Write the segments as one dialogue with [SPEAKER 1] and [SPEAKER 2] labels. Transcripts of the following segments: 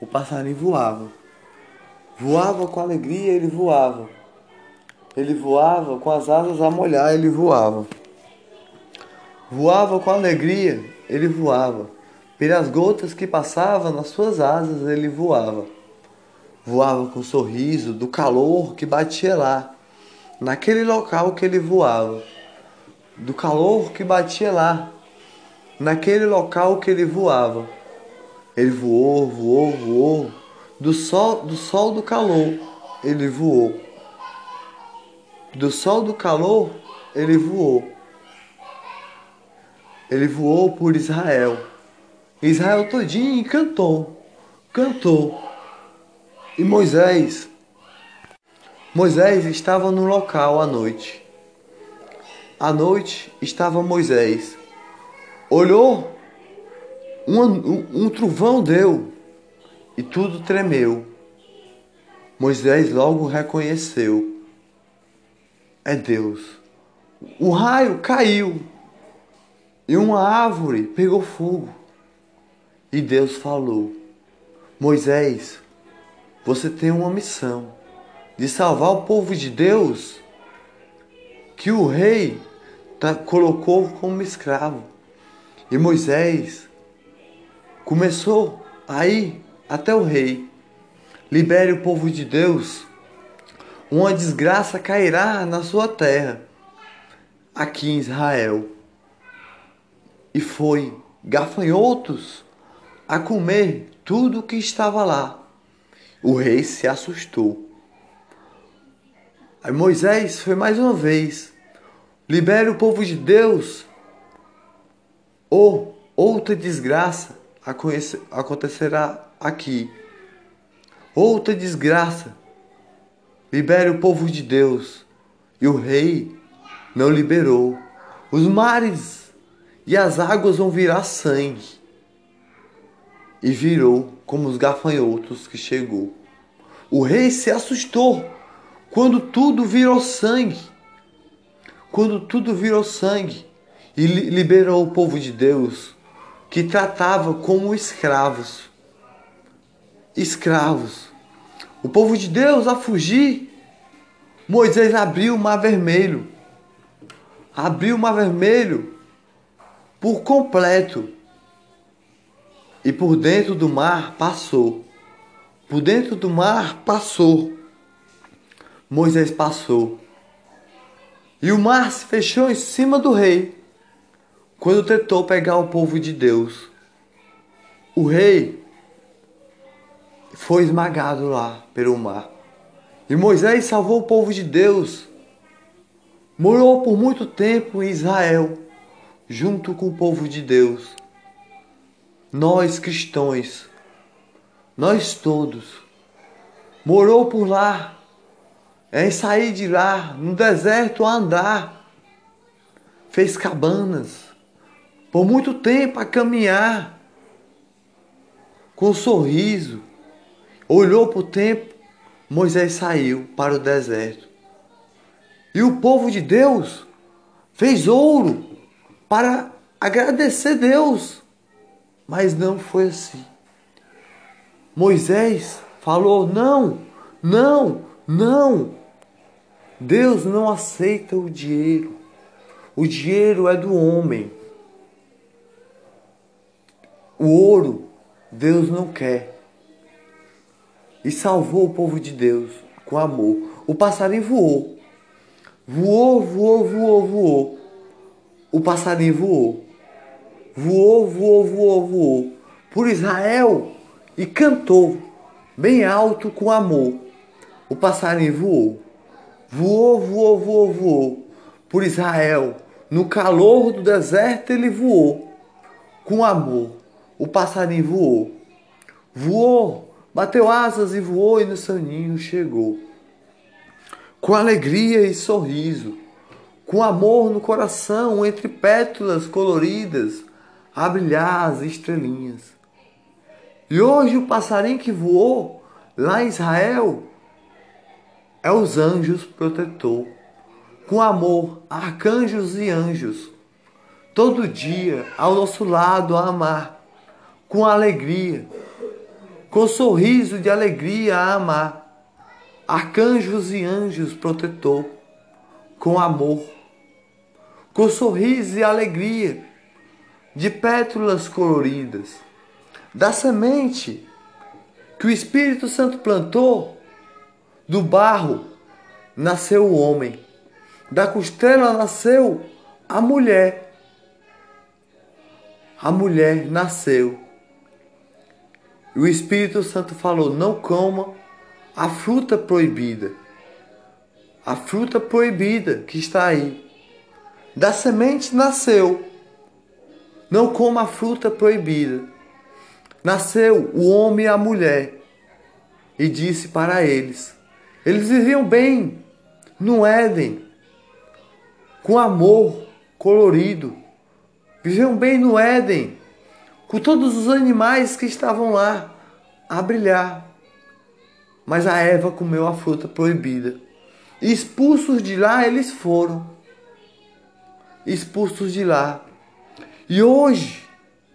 [SPEAKER 1] o passarinho voava. Voava com alegria, ele voava. Ele voava com as asas a molhar, ele voava. Voava com alegria, ele voava. Pelas gotas que passavam nas suas asas, ele voava. Voava com sorriso do calor que batia lá, naquele local que ele voava. Do calor que batia lá, naquele local que ele voava. Ele voou, voou, voou. Do sol, do sol do calor, ele voou. Do sol do calor, ele voou. Ele voou por Israel. Israel todinho cantou, cantou. E Moisés, Moisés estava no local à noite. À noite estava Moisés. Olhou, um, um, trovão deu e tudo tremeu. Moisés logo reconheceu: é Deus. O raio caiu e uma árvore pegou fogo. E Deus falou: Moisés, você tem uma missão de salvar o povo de Deus que o rei tá, colocou como escravo. E Moisés começou a ir até o rei. Libere o povo de Deus. Uma desgraça cairá na sua terra, aqui em Israel. E foi gafanhotos a comer tudo o que estava lá. O rei se assustou. Aí Moisés foi mais uma vez. Libere o povo de Deus, ou outra desgraça acontecerá aqui. Outra desgraça. Libere o povo de Deus. E o rei não liberou. Os mares e as águas vão virar sangue e virou como os gafanhotos que chegou. O rei se assustou quando tudo virou sangue. Quando tudo virou sangue e liberou o povo de Deus que tratava como escravos. Escravos. O povo de Deus a fugir. Moisés abriu o mar vermelho. Abriu o mar vermelho por completo e por dentro do mar passou. Por dentro do mar passou. Moisés passou. E o mar se fechou em cima do rei quando tentou pegar o povo de Deus. O rei foi esmagado lá pelo mar. E Moisés salvou o povo de Deus. Morou por muito tempo em Israel, junto com o povo de Deus nós cristãos, nós todos, morou por lá, em sair de lá, no deserto a andar, fez cabanas, por muito tempo a caminhar, com um sorriso, olhou para o tempo, Moisés saiu para o deserto. E o povo de Deus fez ouro para agradecer Deus mas não foi assim. Moisés falou: não, não, não. Deus não aceita o dinheiro. O dinheiro é do homem. O ouro Deus não quer. E salvou o povo de Deus com amor. O passarinho voou. Voou, voou, voou, voou. O passarinho voou voou, voou, voou, voou por Israel e cantou bem alto com amor. O passarinho voou, voou, voou, voou, voou por Israel. No calor do deserto ele voou com amor. O passarinho voou, voou, bateu asas e voou e no seu ninho chegou. Com alegria e sorriso, com amor no coração, entre pétalas coloridas, a brilhar as estrelinhas. E hoje o passarinho que voou lá em Israel é os anjos protetor. Com amor, arcanjos e anjos, todo dia ao nosso lado a amar, com alegria, com sorriso de alegria a amar, arcanjos e anjos protetor, com amor, com sorriso e alegria de pétalas coloridas, da semente que o Espírito Santo plantou, do barro nasceu o homem, da costela nasceu a mulher. A mulher nasceu. E o Espírito Santo falou: não coma a fruta proibida. A fruta proibida que está aí. Da semente nasceu. Não coma a fruta proibida. Nasceu o homem e a mulher. E disse para eles: eles viviam bem no Éden, com amor colorido. Viviam bem no Éden, com todos os animais que estavam lá a brilhar. Mas a Eva comeu a fruta proibida. Expulsos de lá eles foram. Expulsos de lá. E hoje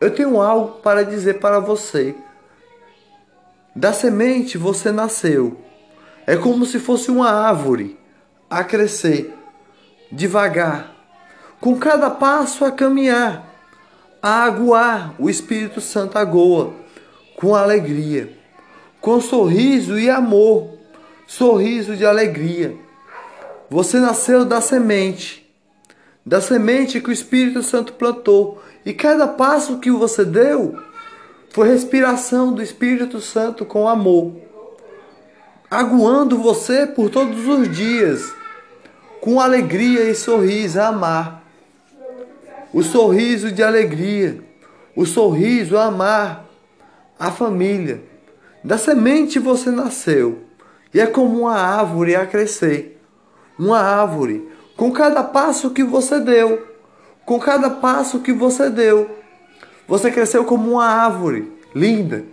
[SPEAKER 1] eu tenho algo para dizer para você. Da semente você nasceu. É como se fosse uma árvore a crescer devagar, com cada passo a caminhar, a aguar o Espírito Santo agoa com alegria, com sorriso e amor, sorriso de alegria. Você nasceu da semente, da semente que o Espírito Santo plantou, e cada passo que você deu foi respiração do Espírito Santo com amor, aguando você por todos os dias com alegria e sorriso a amar. O sorriso de alegria, o sorriso a amar a família. Da semente você nasceu e é como uma árvore a crescer. Uma árvore com cada passo que você deu, com cada passo que você deu. Você cresceu como uma árvore linda.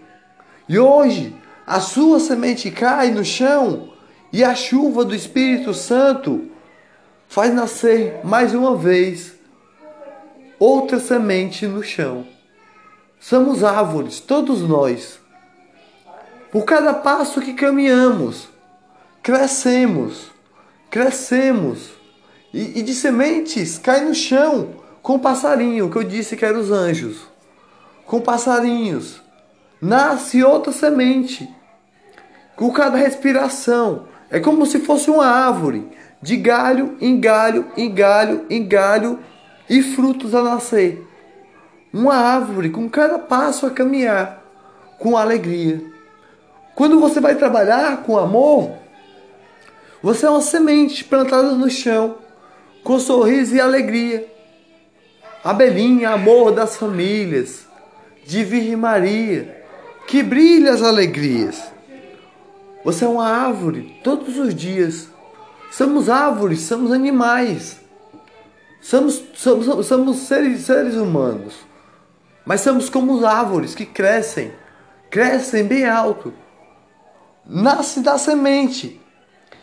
[SPEAKER 1] E hoje a sua semente cai no chão e a chuva do Espírito Santo faz nascer mais uma vez outra semente no chão. Somos árvores, todos nós. Por cada passo que caminhamos, crescemos, crescemos. E, e de sementes cai no chão com passarinho, que eu disse que eram os anjos. Com passarinhos. Nasce outra semente. Com cada respiração. É como se fosse uma árvore de galho em galho, em galho, em galho, e frutos a nascer. Uma árvore com cada passo a caminhar, com alegria. Quando você vai trabalhar com amor, você é uma semente plantada no chão, com sorriso e alegria. Abelhinha, amor das famílias, de Virgem Maria, que brilha as alegrias. Você é uma árvore todos os dias Somos árvores, somos animais. Somos, somos, somos seres, seres humanos. Mas somos como árvores que crescem, crescem bem alto. Nasce da semente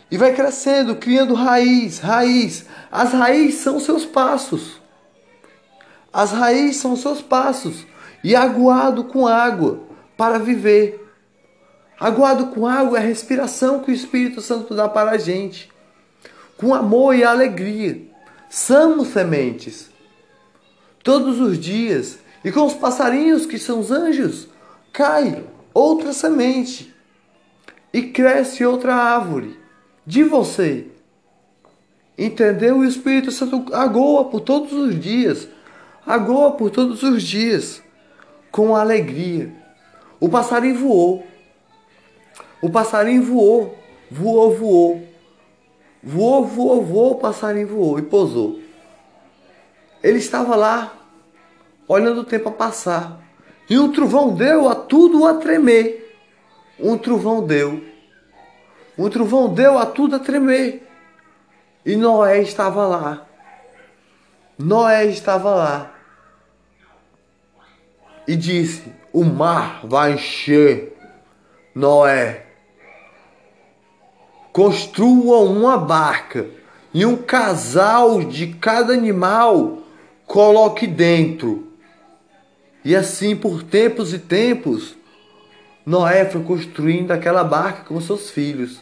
[SPEAKER 1] e vai crescendo, criando raiz, raiz. As raízes são seus passos. As raízes são seus passos e aguado com água para viver. Aguado com água é a respiração que o Espírito Santo dá para a gente com amor e alegria. Somos sementes. Todos os dias. E com os passarinhos, que são os anjos, cai outra semente. E cresce outra árvore de você. Entendeu? O Espírito Santo agoa por todos os dias. Agoa por todos os dias. Com alegria. O passarinho voou. O passarinho voou. Voou, voou. Voou, voou, voou, o passarinho voou e pousou. Ele estava lá, olhando o tempo a passar. E um trovão deu a tudo a tremer. Um trovão deu. Um trovão deu a tudo a tremer. E Noé estava lá. Noé estava lá. E disse: O mar vai encher. Noé, construam uma barca e um casal de cada animal coloque dentro. E assim por tempos e tempos Noé foi construindo aquela barca com seus filhos.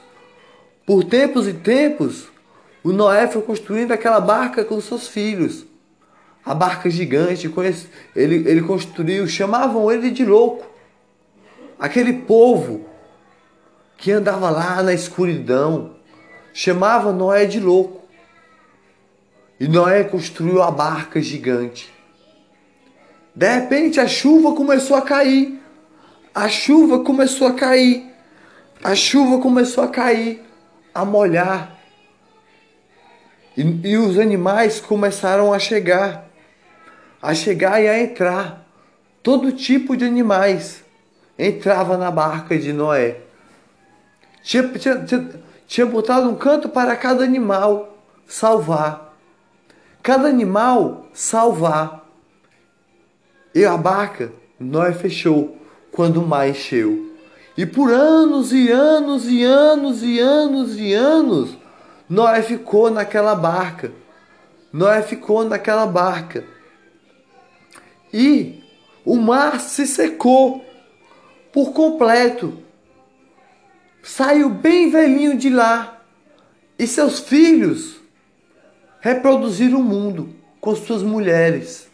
[SPEAKER 1] Por tempos e tempos, o Noé foi construindo aquela barca com seus filhos. A barca gigante, ele, ele construiu, chamavam ele de louco. Aquele povo que andava lá na escuridão, chamava Noé de louco. E Noé construiu a barca gigante. De repente a chuva começou a cair. A chuva começou a cair. A chuva começou a cair, a molhar. E, e os animais começaram a chegar, a chegar e a entrar. Todo tipo de animais entrava na barca de Noé. Tinha, tinha, tinha, botado um canto para cada animal salvar. Cada animal salvar. E a barca, Noé fechou quando o mar encheu. E por anos e anos e anos e anos e anos, Noé ficou naquela barca. Noé ficou naquela barca. E o mar se secou por completo saiu bem velhinho de lá e seus filhos reproduziram o mundo com suas mulheres.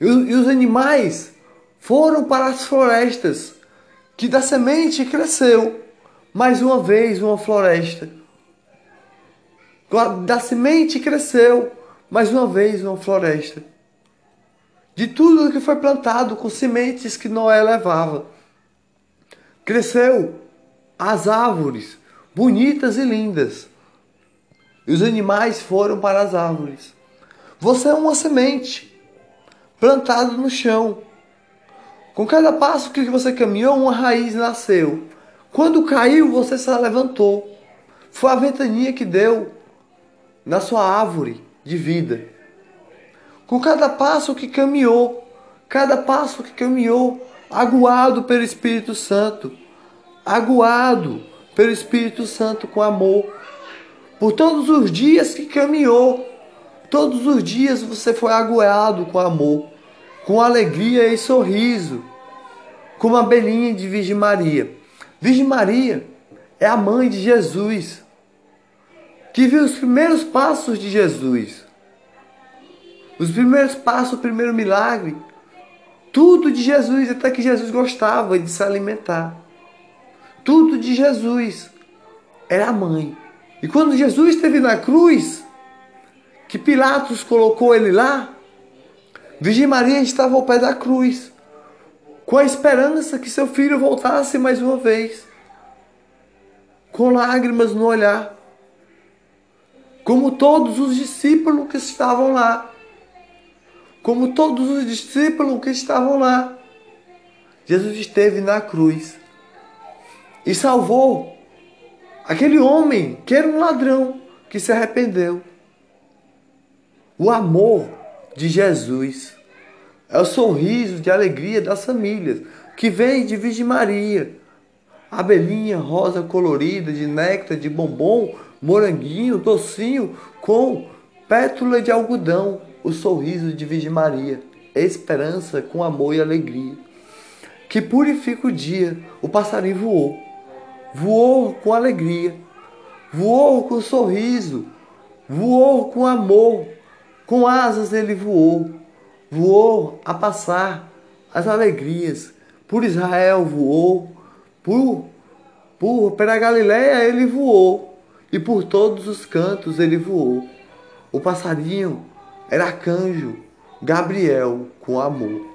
[SPEAKER 1] E, e os animais foram para as florestas, que da semente cresceu mais uma vez uma floresta. Da semente cresceu mais uma vez uma floresta. De tudo que foi plantado com sementes que Noé levava. Cresceu as árvores, bonitas e lindas. E os animais foram para as árvores. Você é uma semente plantada no chão. Com cada passo que você caminhou, uma raiz nasceu. Quando caiu, você se levantou. Foi a ventania que deu na sua árvore de vida. Com cada passo que caminhou, cada passo que caminhou, aguado pelo Espírito Santo, aguado pelo Espírito Santo com amor. Por todos os dias que caminhou, todos os dias você foi aguado com amor, com alegria e sorriso, como a belinha de Virgem Maria. Virgem Maria é a mãe de Jesus, que viu os primeiros passos de Jesus. Os primeiros passos, o primeiro milagre, tudo de Jesus, até que Jesus gostava de se alimentar tudo de Jesus. Era a mãe. E quando Jesus esteve na cruz, que Pilatos colocou ele lá, Virgem Maria estava ao pé da cruz, com a esperança que seu filho voltasse mais uma vez, com lágrimas no olhar, como todos os discípulos que estavam lá, como todos os discípulos que estavam lá. Jesus esteve na cruz e salvou aquele homem que era um ladrão que se arrependeu. O amor de Jesus é o sorriso de alegria das famílias que vem de Virgem Maria. Abelhinha rosa colorida de néctar, de bombom, moranguinho, docinho com pétula de algodão. O sorriso de Virgem Maria, esperança com amor e alegria. Que purifica o dia, o passarinho voou voou com alegria, voou com sorriso, voou com amor, com asas ele voou, voou a passar as alegrias. Por Israel voou, por, por pela Galiléia ele voou, e por todos os cantos ele voou. O passarinho era arcanjo Gabriel com amor.